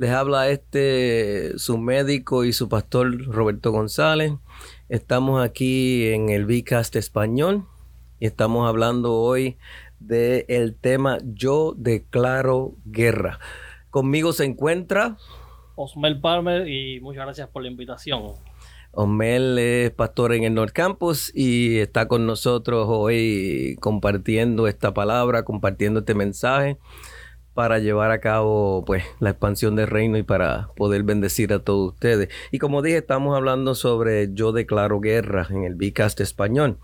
Les habla este su médico y su pastor Roberto González. Estamos aquí en el Vicast español y estamos hablando hoy del el tema Yo declaro guerra. Conmigo se encuentra Osmel Palmer y muchas gracias por la invitación. Osmel es pastor en el North Campus y está con nosotros hoy compartiendo esta palabra, compartiendo este mensaje para llevar a cabo pues la expansión del reino y para poder bendecir a todos ustedes. Y como dije, estamos hablando sobre yo declaro guerra en el Bicast español.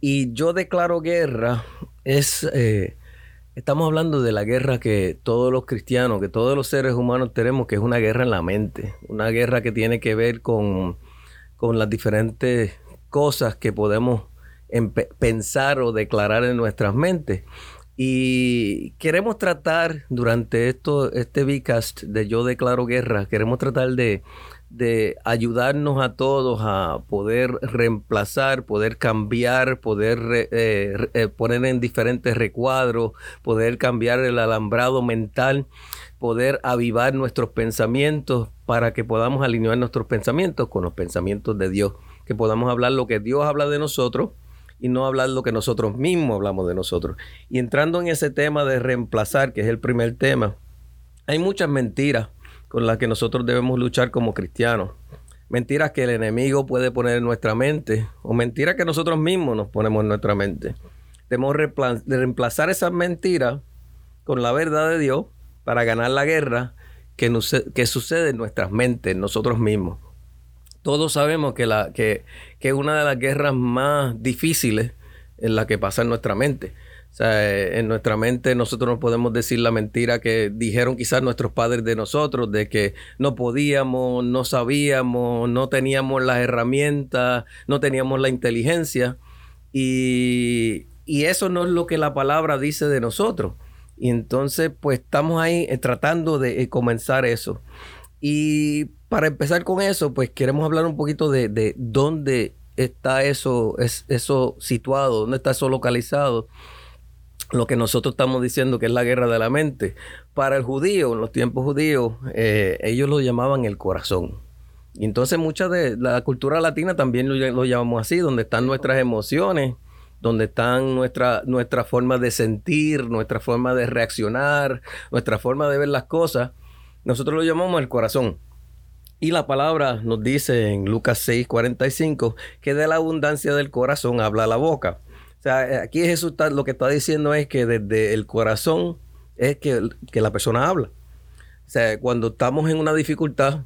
Y yo declaro guerra es eh, estamos hablando de la guerra que todos los cristianos, que todos los seres humanos tenemos, que es una guerra en la mente, una guerra que tiene que ver con, con las diferentes cosas que podemos pensar o declarar en nuestras mentes. Y queremos tratar durante esto, este Vicast de Yo Declaro Guerra, queremos tratar de, ayudarnos a todos a poder reemplazar, poder cambiar, poder eh, eh, poner en diferentes recuadros, poder cambiar el alambrado mental, poder avivar nuestros pensamientos para que podamos alinear nuestros pensamientos con los pensamientos de Dios, que podamos hablar lo que Dios habla de nosotros y no hablar lo que nosotros mismos hablamos de nosotros. Y entrando en ese tema de reemplazar, que es el primer tema, hay muchas mentiras con las que nosotros debemos luchar como cristianos. Mentiras que el enemigo puede poner en nuestra mente o mentiras que nosotros mismos nos ponemos en nuestra mente. Debemos reemplazar esas mentiras con la verdad de Dios para ganar la guerra que, que sucede en nuestras mentes, nosotros mismos todos sabemos que, la, que, que una de las guerras más difíciles en la que pasa en nuestra mente. O sea, eh, en nuestra mente nosotros no podemos decir la mentira que dijeron quizás nuestros padres de nosotros, de que no podíamos, no sabíamos, no teníamos las herramientas, no teníamos la inteligencia. Y, y eso no es lo que la palabra dice de nosotros. Y entonces, pues estamos ahí eh, tratando de eh, comenzar eso. Y para empezar con eso, pues queremos hablar un poquito de, dónde está eso, es, eso situado, dónde está eso localizado. Lo que nosotros estamos diciendo que es la guerra de la mente. Para el judío, en los tiempos judíos, eh, ellos lo llamaban el corazón. Y entonces mucha de la cultura latina también lo, llamamos así, donde están nuestras emociones, donde están nuestra, nuestra forma de sentir, nuestra forma de reaccionar, nuestra forma de ver las cosas. Nosotros lo llamamos el corazón. Y la palabra nos dice en Lucas 6, 45 que de la abundancia del corazón habla la boca. O sea, eh, aquí Jesús lo que está diciendo es que desde el corazón es que, que la persona habla. O sea, cuando estamos en una dificultad,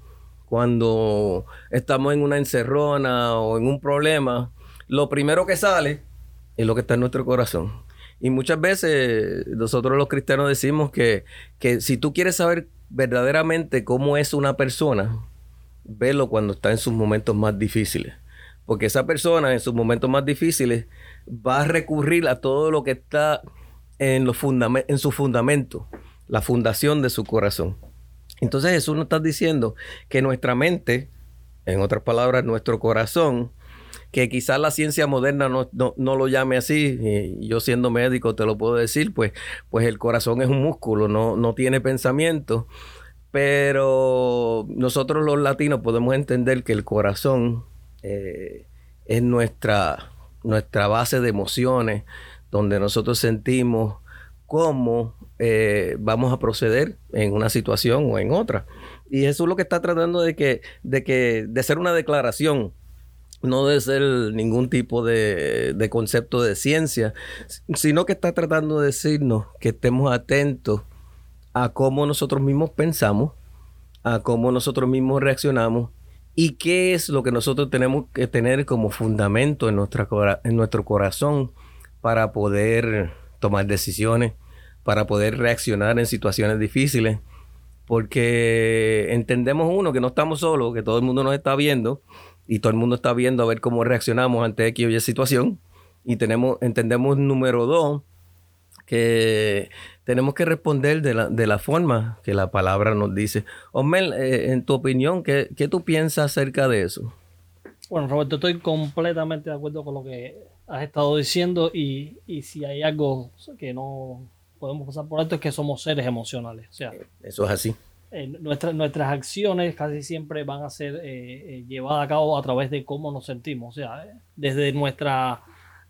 cuando estamos en una encerrona o en un problema, lo primero que sale es lo que está en nuestro corazón. Y muchas veces nosotros los cristianos decimos que, que si tú quieres saber verdaderamente cómo es una persona, verlo cuando está en sus momentos más difíciles. Porque esa persona en sus momentos más difíciles va a recurrir a todo lo que está en, los en su fundamento, la fundación de su corazón. Entonces Jesús nos está diciendo que nuestra mente, en otras palabras, nuestro corazón, que quizás la ciencia moderna no, lo llame así, y yo siendo médico te lo puedo decir, pues, pues el corazón es un músculo, no, no tiene pensamiento, pero nosotros los latinos podemos entender que el corazón eh, es nuestra, nuestra base de emociones, donde nosotros sentimos cómo eh, vamos a proceder en una situación o en otra. Y es lo que está tratando de que, de que, de ser una declaración, no de ser ningún tipo de, de concepto de ciencia, sino que está tratando de decirnos que estemos atentos a cómo nosotros mismos pensamos, a cómo nosotros mismos reaccionamos y qué es lo que nosotros tenemos que tener como fundamento en, nuestra, en nuestro corazón para poder tomar decisiones, para poder reaccionar en situaciones difíciles, porque entendemos uno que no estamos solos, que todo el mundo nos está viendo y todo el mundo está viendo a ver cómo reaccionamos ante X o Y situación. Y tenemos, entendemos número dos, que tenemos que responder de la, de la forma que la palabra nos dice. Osmel, eh, en tu opinión, ¿qué, ¿qué tú piensas acerca de eso? Bueno, Roberto, estoy completamente de acuerdo con lo que has estado diciendo y, y si hay algo que no podemos pasar por alto es que somos seres emocionales. O sea, Eso es así. eh, nuestras, nuestras acciones casi siempre van a ser eh, eh, llevadas a cabo a través de cómo nos sentimos. O sea, desde nuestra,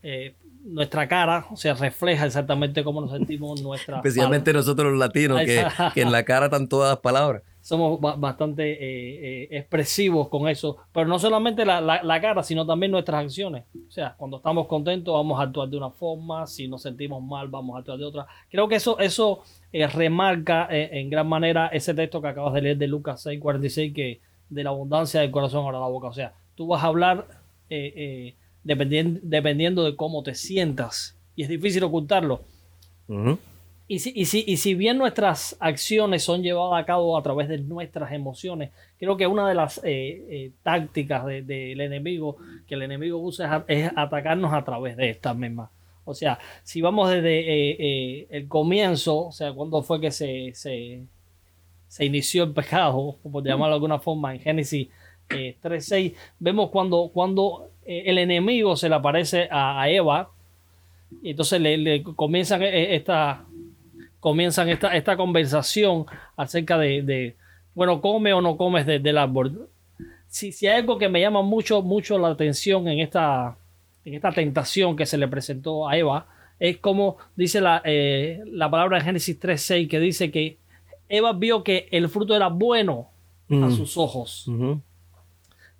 eh, nuestra cara, o sea, refleja exactamente cómo nos sentimos nuestra Especialmente nosotros los latinos, que, que en la cara están todas las palabras. somos ba- bastante eh, eh, expresivos con eso, pero no solamente la, la- la cara, sino también nuestras acciones. O sea, cuando estamos contentos vamos a actuar de una forma, si nos sentimos mal vamos a actuar de otra. Creo que eso, eso eh, remarca eh, en gran manera ese texto que acabas de leer de Lucas 6:46, que de la abundancia del corazón ahora la boca. O sea, tú vas a hablar eh, eh, dependien- dependiendo de cómo te sientas y es difícil ocultarlo. Y si, y, si, y si bien nuestras acciones son llevadas a cabo a través de nuestras emociones, creo que una de las eh, eh, tácticas de- del enemigo que el enemigo usa es, atacarnos a través de estas mismas. O sea, si vamos desde eh, el comienzo, o sea, cuando fue que se, se, se inició el pecado, por llamarlo de alguna forma, en Génesis eh, 3.6, vemos cuando, cuando el enemigo se le aparece a, a Eva, y entonces le, le comienzan eh, esta, comienzan esta, esta conversación acerca de, de, bueno, come o no comes de- del árbol. Si, si hay algo que me llama mucho, mucho la atención en esta, en esta tentación que se le presentó a Eva, es como dice la, eh, la palabra en Génesis 3.6, que dice que Eva vio que el fruto era bueno a Mm. sus ojos.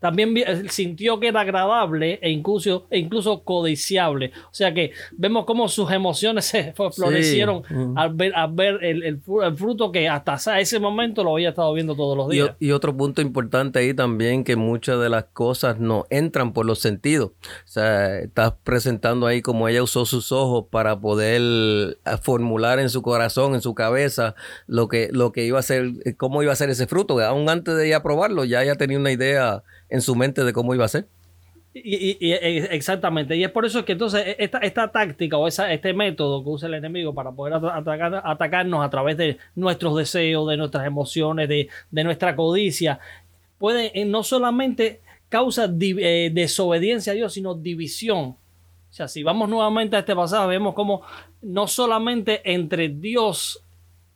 También eh, sintió que era agradable e incluso, e incluso codiciable. O sea que vemos cómo sus emociones se florecieron Ujú. al ver, al ver el, el fru- el fruto que hasta ese momento lo había estado viendo todos los días. y otro punto importante ahí también, que muchas de las cosas no entran por los sentidos. O sea, estás presentando ahí como ella usó sus ojos para poder eh, formular en su corazón, en su cabeza, lo que, lo que iba a ser, eh, cómo iba a ser ese fruto. Aún antes de ella probarlo, ya ella tenía una idea en su mente de cómo iba a ser. Y, exactamente. Y es por eso que entonces e- esta, esta táctica o esa, este método que usa el enemigo para poder ata- atacar, atacarnos a través de nuestros deseos, de nuestras emociones, de, de nuestra codicia, puede eh, no solamente causa eh, desobediencia a Dios, sino división. O sea, si vamos nuevamente a este pasado, vemos como no solamente entre Dios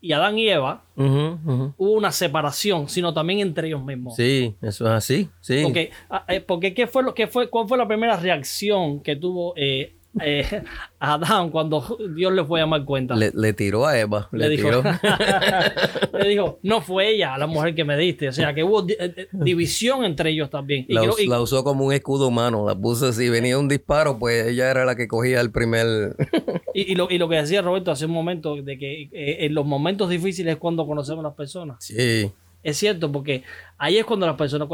y Adán y Eva hubo una separación, sino también entre ellos mismos. Sí, eso es así. Sí. Porque, ah, eh, porque ¿qué fue lo que fue, ¿cuál fue la primera reacción que tuvo eh, eh, Adán cuando Dios le fue a llamar cuenta? Le, le tiró a Eva. Le, Le dijo, tiró. le dijo, no fue ella la mujer que me diste. O sea, que hubo di- eh, eh, división entre ellos también. Y La, creo- us- y- la usó como un escudo humano. La puso si venía un disparo, pues ella era la que cogía el primer. y- y lo, y lo que decía Roberto hace un momento, de que eh, en los momentos difíciles es cuando conocemos a las personas. sí. Es cierto, porque ahí es cuando las personas,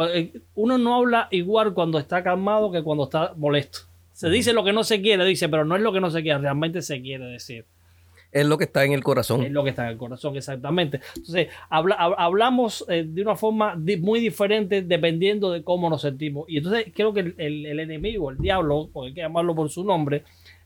uno no habla igual cuando está calmado que cuando está molesto. Se dice lo que no se quiere, dice, pero no es lo que no se quiere, realmente se quiere decir. Es lo que está en el corazón. Es lo que está en el corazón, exactamente. Entonces, habla- hab- hablamos eh, de una forma di- muy diferente dependiendo de cómo nos sentimos. Y entonces creo que el, el- el enemigo, el diablo, porque hay que llamarlo por su nombre,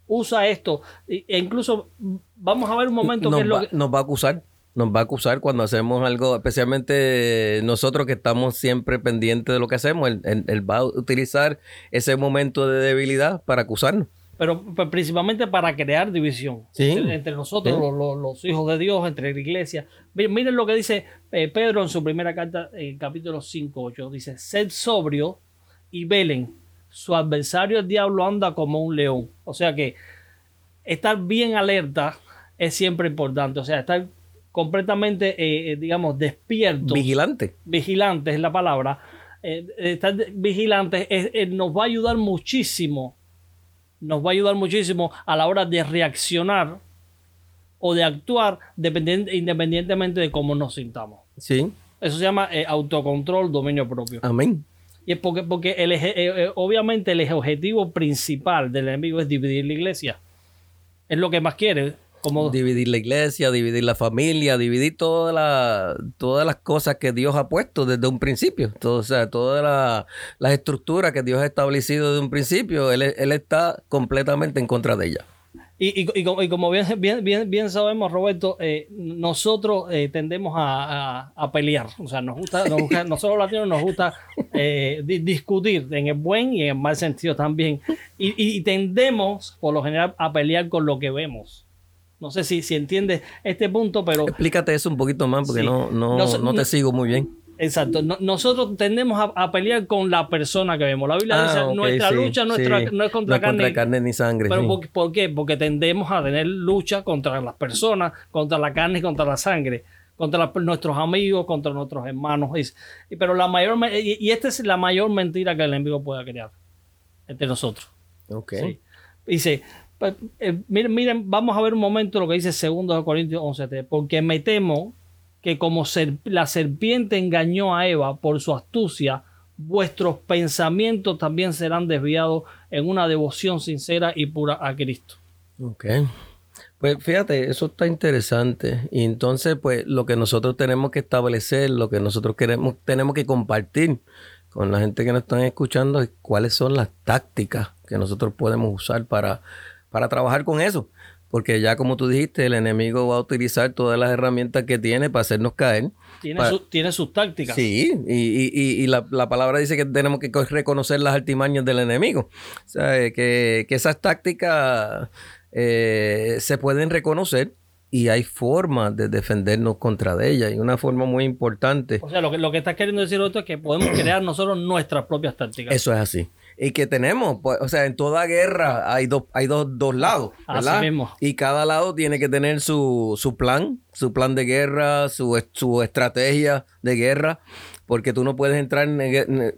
usa esto. E incluso mm, vamos a ver un momento nos, que es lo va, que... nos va a acusar. Nos va a acusar cuando hacemos algo, especialmente nosotros que estamos siempre pendientes de lo que hacemos. Él, él- él va a utilizar ese momento de debilidad para acusarnos. Pero pues, principalmente para crear división Sí. entre, entre nosotros, Sí. los, los- los hijos de Dios, entre la iglesia. Miren, miren lo que dice eh, Pedro en su primera carta, en capítulo 5, 8. Dice, sed sobrio y velen. Su adversario el diablo anda como un león. O sea que estar bien alerta es siempre importante. O sea, estar completamente, eh, eh, digamos, despierto Vigilante. vigilante es la palabra, eh, estar de- vigilante es- eh, nos va a ayudar muchísimo, nos va a ayudar muchísimo a la hora de reaccionar o de actuar dependien- independientemente de cómo nos sintamos. Sí. Eso se llama eh, autocontrol, dominio propio. Amén. Y es porque, porque el eje- obviamente el objetivo principal del enemigo es dividir la iglesia. Es lo que más quiere. Como... Dividir la iglesia, dividir la familia, dividir toda la, todas las cosas que Dios ha puesto desde un principio. Todo, o sea, todas las estructuras que Dios ha establecido desde un principio, él, él está completamente en contra de ellas. Y, como bien, bien, bien, sabemos, Roberto, eh, nosotros eh, tendemos a, pelear. O sea, nos gusta, nosotros los latinos nos gusta eh, discutir en el buen y en el mal sentido también. Y, tendemos, por lo general, a pelear con lo que vemos. No sé si, si entiendes este punto, pero... Explícate eso un poquito más porque no, no, no, te sigo muy bien. Exacto. nosotros tendemos a, pelear con la persona que vemos. La Biblia dice, ah, nuestra lucha no, es contra, carne, ni sangre. Pero por, qué? Porque tendemos a tener lucha contra las personas, contra la carne y contra la sangre, contra nuestros amigos, contra nuestros hermanos. Y, pero la mayor, y, esta es la mayor mentira que el enemigo pueda crear entre nosotros. Ok. Dice, eh, miren, miren, vamos a ver un momento lo que dice 2 Corintios 11, porque me temo que como la serpiente engañó a Eva por su astucia, vuestros pensamientos también serán desviados en una devoción sincera y pura a Cristo. Ok. Pues fíjate, eso está interesante. Y entonces, pues lo que nosotros tenemos que establecer, lo que nosotros queremos, tenemos que compartir con la gente que nos están escuchando es cuáles son las tácticas que nosotros podemos usar para, para trabajar con eso porque ya como tú dijiste, el enemigo va a utilizar todas las herramientas que tiene para hacernos caer. Tiene, sus tácticas. Sí, y, la, palabra dice que tenemos que reconocer las artimañas del enemigo. O sea, eh, que, esas tácticas eh, se pueden reconocer y hay formas de defendernos contra de ellas y una forma muy importante. O sea, lo que, lo que estás queriendo decir otro es que podemos crear nosotros nuestras propias tácticas. Eso es así y que tenemos, pues, o sea, en toda guerra hay dos, hay dos, dos lados, ¿verdad? Y cada lado tiene que tener su, su plan, su plan de guerra, su, su estrategia de guerra, porque tú no puedes entrar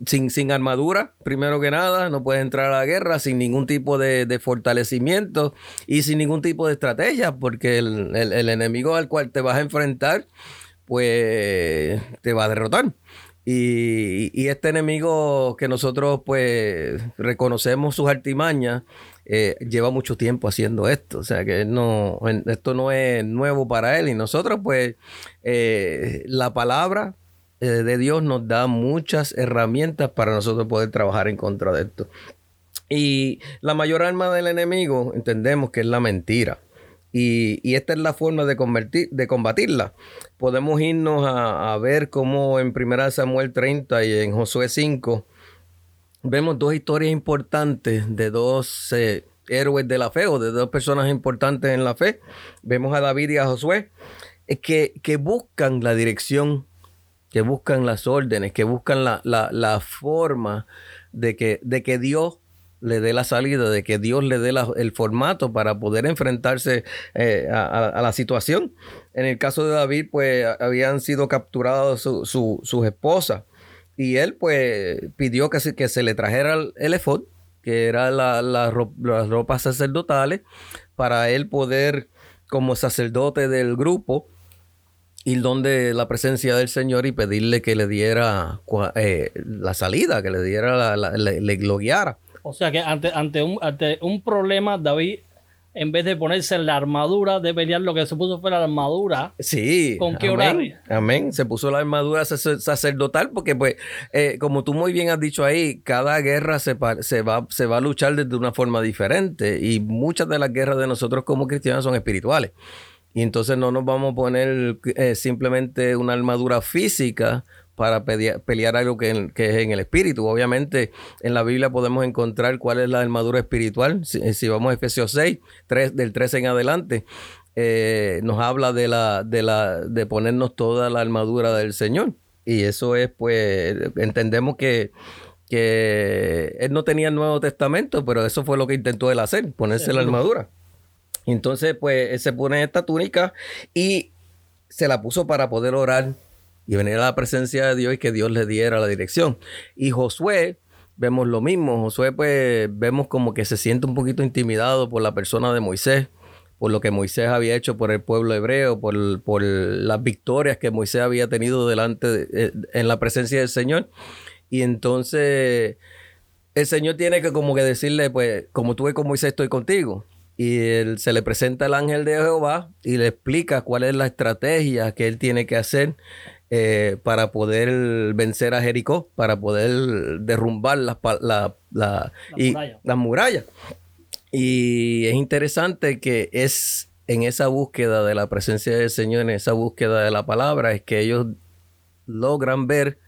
sin, sin armadura, primero que nada, no puedes entrar a la guerra sin ningún tipo de, de fortalecimiento y sin ningún tipo de estrategia, porque el, el enemigo al cual te vas a enfrentar, pues te va a derrotar. Y, este enemigo que nosotros pues reconocemos sus artimañas, eh, lleva mucho tiempo haciendo esto. O sea que no, esto no es nuevo para él. Y nosotros pues eh, la palabra eh, de Dios nos da muchas herramientas para nosotros poder trabajar en contra de esto. Y la mayor arma del enemigo entendemos que es la mentira. Y, esta es la forma de, convertir, de combatirla. Podemos irnos a, ver cómo en 1 Samuel 30 y en Josué 5 vemos dos historias importantes de dos eh, héroes de la fe o de dos personas importantes en la fe. Vemos a David y a Josué que, que buscan la dirección, que buscan las órdenes, que buscan la, la forma de que, de que Dios le dé la salida, de que Dios le dé el formato para poder enfrentarse eh, a, la situación. En el caso de David, pues habían sido capturadas su, sus esposas y él pues pidió que se, que se le trajera el, efod, que era la, las ropas sacerdotales, para él poder, como sacerdote del grupo, ir donde la presencia del Señor y pedirle que le diera eh, la salida, que le diera, le, le. O sea que ante, ante, un, ante un problema, David, en vez de ponerse la armadura de pelear, lo que se puso fue la armadura. Sí. ¿Con qué amén, Amén. Se puso la armadura sacerdotal porque, pues, eh, como tú muy bien has dicho ahí, cada guerra se, se, va, se va a luchar de una forma diferente y muchas de las guerras de nosotros como cristianos son espirituales. Y entonces no nos vamos a poner eh, simplemente una armadura física para pelear, algo que, es en el espíritu. Obviamente en la Biblia podemos encontrar cuál es la armadura espiritual. Si, eh, vamos a Efesios 6, 3, del 13 en adelante, eh, nos habla de, la, de, la, de ponernos toda la armadura del Señor. Y eso es, pues, entendemos que, que él no tenía el Nuevo Testamento, pero eso fue lo que intentó él hacer, ponerse la armadura. Entonces, pues, él se pone esta túnica y se la puso para poder orar y venir a la presencia de Dios y que Dios le diera la dirección. Y Josué, vemos lo mismo. Josué, pues, vemos como que se siente un poquito intimidado por la persona de Moisés, por lo que Moisés había hecho por el pueblo hebreo, por, por las victorias que Moisés había tenido delante eh, en la presencia del Señor. Y entonces el Señor tiene que como que decirle, pues, como tú ves con Moisés, estoy contigo. y él, se le presenta el ángel de Jehová y le explica cuál es la estrategia que él tiene que hacer eh, para poder vencer a Jericó, para poder derrumbar las la, la, las murallas. Y es interesante que es en esa búsqueda de la presencia del Señor, en esa búsqueda de la palabra, es que ellos logran ver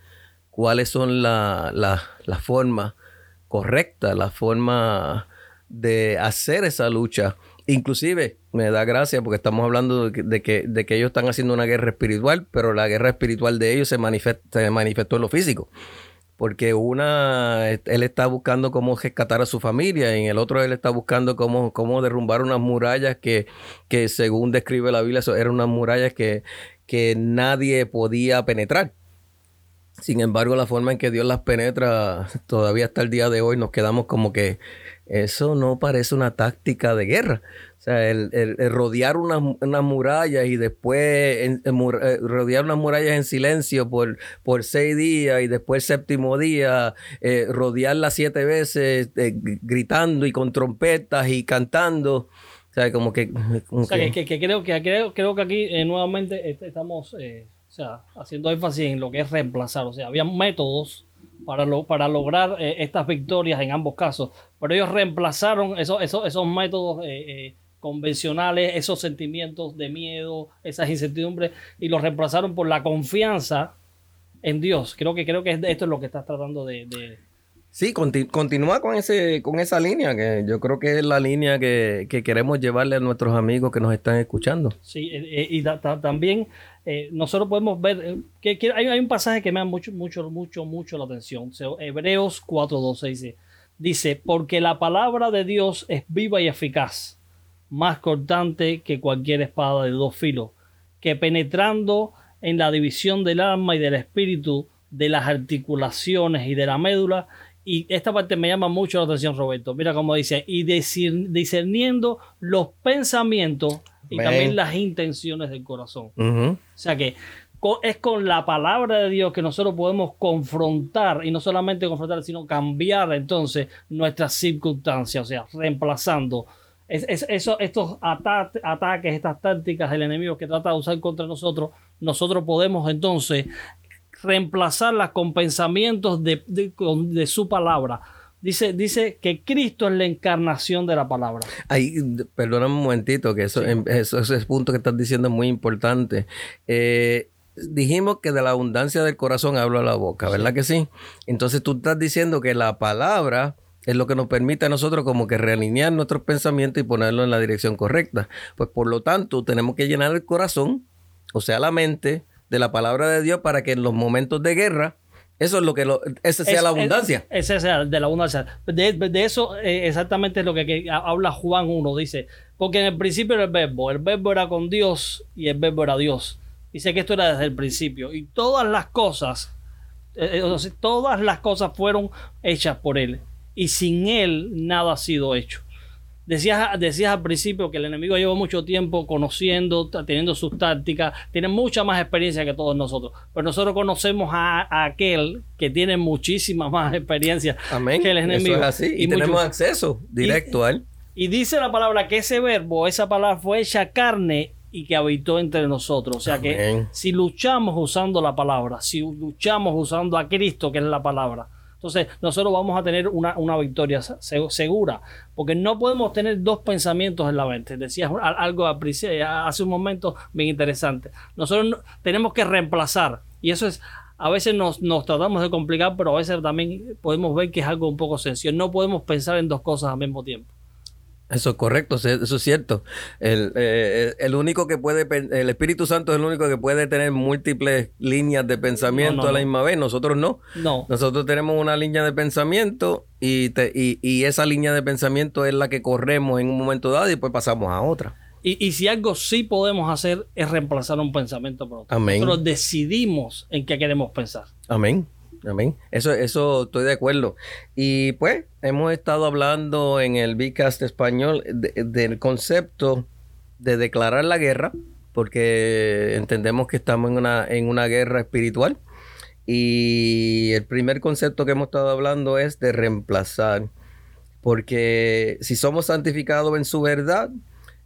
cuáles son las la, formas correctas, la forma de hacer esa lucha. Inclusive me da gracia porque estamos hablando de que, de que, ellos están haciendo una guerra espiritual, pero la guerra espiritual de ellos se, se manifestó en lo físico. Porque una, él está buscando cómo rescatar a su familia, y en el otro él está buscando cómo, cómo derrumbar unas murallas que, que según describe la Biblia, eran unas murallas que, que nadie podía penetrar. Sin embargo, la forma en que Dios las penetra, todavía hasta el día de hoy nos quedamos como que eso no parece una táctica de guerra. O sea, el, rodear unas una murallas y después eh, rodear unas murallas en silencio por, por seis días y después el séptimo día, eh, rodearlas siete veces eh, gritando y con trompetas y cantando. O sea, como que... o sea, que, creo, que creo, creo que aquí nuevamente estamos o sea, haciendo énfasis en lo que es reemplazar. O sea, había métodos para, lo, para lograr eh, estas victorias en ambos casos, pero ellos reemplazaron esos, esos, esos métodos eh, eh, convencionales, esos sentimientos de miedo, esas incertidumbres, y los reemplazaron por la confianza en Dios. Creo que, creo que esto es lo que estás tratando de, Sí, continúa con, ese, con esa línea, que yo creo que es la línea que, queremos llevarle a nuestros amigos que nos están escuchando. Sí, y también eh, nosotros podemos ver que, hay, un pasaje que me da mucho, mucho, mucho, mucho la atención. Hebreos 4.12 dice, dice, porque la palabra de Dios es viva y eficaz, más cortante que cualquier espada de dos filos, que penetrando en la división del alma y del espíritu, de las articulaciones y de la médula, y esta parte me llama mucho la atención, Roberto. Mira cómo dice, y discerniendo los pensamientos y también las intenciones del corazón. O sea que es con la palabra de Dios que nosotros podemos confrontar, y no solamente confrontar, sino cambiar entonces nuestras circunstancias, o sea, reemplazando eso, estos ataques, estas tácticas del enemigo que trata de usar contra nosotros, nosotros podemos entonces reemplazarlas con pensamientos de, de, su palabra. Dice, dice que Cristo es la encarnación de la palabra. Ahí, perdóname un momentito, que eso, eso, ese punto que estás diciendo es muy importante. Eh, dijimos que de la abundancia del corazón habla la boca, ¿verdad que sí? Entonces tú estás diciendo que la palabra es lo que nos permite a nosotros como que realinear nuestros pensamientos y ponerlo en la dirección correcta. Pues por lo tanto, tenemos que llenar el corazón, o sea, la mente, de la palabra de Dios para que en los momentos de guerra, eso es lo que lo, esa sea la abundancia. Ese sea de la abundancia. De, eso eh, exactamente es lo que, habla Juan 1. Dice, porque en el principio era el verbo, el verbo era con Dios y el verbo era Dios. Dice que esto era desde el principio. Y todas las cosas, eh, eh, todas las cosas fueron hechas por Él. Y sin Él nada ha sido hecho. Decías, decías al principio que el enemigo lleva mucho tiempo conociendo, teniendo sus tácticas, tiene mucha más experiencia que todos nosotros. Pero nosotros conocemos a, aquel que tiene muchísima más experiencia que el enemigo. Eso es así. Y, tenemos acceso directo a él. Y dice la palabra que ese verbo, esa palabra fue hecha carne y que habitó entre nosotros. O sea que si luchamos usando la palabra, si luchamos usando a Cristo, que es la palabra, entonces, nosotros vamos a tener una, victoria segura, porque no podemos tener dos pensamientos en la mente. Decías algo hace un momento bien interesante. Nosotros tenemos que reemplazar, y eso es a veces nos, nos, tratamos de complicar, pero a veces también podemos ver que es algo un poco sencillo. No podemos pensar en dos cosas al mismo tiempo. Eso es correcto, eso es cierto. El, eh, el, único que puede, el Espíritu Santo es el único que puede tener múltiples líneas de pensamiento a la misma vez. Nosotros no. No. Nosotros tenemos una línea de pensamiento y, y, y, esa línea de pensamiento es la que corremos en un momento dado y después pasamos a otra. Y, y si algo sí podemos hacer es reemplazar un pensamiento por otro. Amén. Nosotros decidimos en qué queremos pensar. Amén. Amén. Eso, eso estoy de acuerdo. Y pues hemos estado hablando en el Bcast español del concepto de declarar la guerra, porque entendemos que estamos en una, en una guerra espiritual. Y el primer concepto que hemos estado hablando es de reemplazar. porque si somos santificados en su verdad,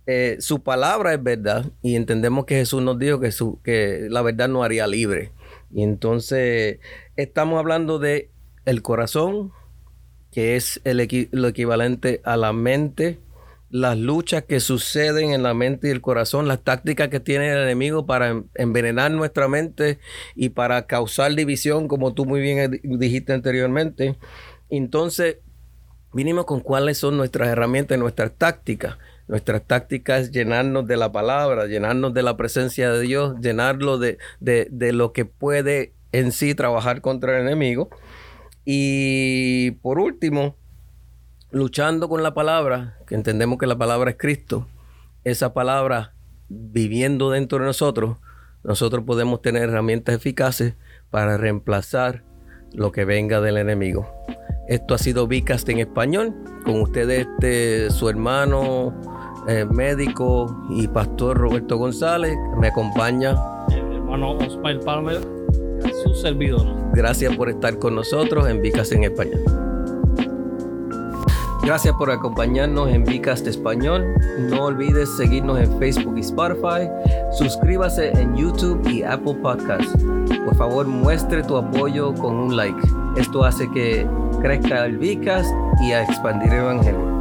eh, su palabra es verdad y entendemos que Jesús nos dijo que, su, que la verdad nos haría libre. Y entonces estamos hablando de el corazón, que es el lo equivalente a la mente, las luchas que suceden en la mente y el corazón, las tácticas que tiene el enemigo para envenenar nuestra mente y para causar división, como tú muy bien dijiste anteriormente. Entonces, vinimos con cuáles son nuestras herramientas, nuestras tácticas. Nuestras tácticas es llenarnos de la palabra, llenarnos de la presencia de Dios, llenarlo de, de lo que puede en sí trabajar contra el enemigo. Y por último, luchando con la palabra, que entendemos que la palabra es Cristo, esa palabra viviendo dentro de nosotros, nosotros podemos tener herramientas eficaces para reemplazar lo que venga del enemigo. Esto ha sido Vicast en español. Con ustedes este, su hermano eh, médico y pastor Roberto González. Me acompaña. El hermano Osmar Palmer, su servidor. Gracias por estar con nosotros en Vicast en español. Gracias por acompañarnos en Vicast Español. No olvides seguirnos en Facebook y Spotify. Suscríbase en YouTube y Apple Podcasts. Por favor, muestre tu apoyo con un like. Esto hace que crezca el Vicast y a expandir el Evangelio.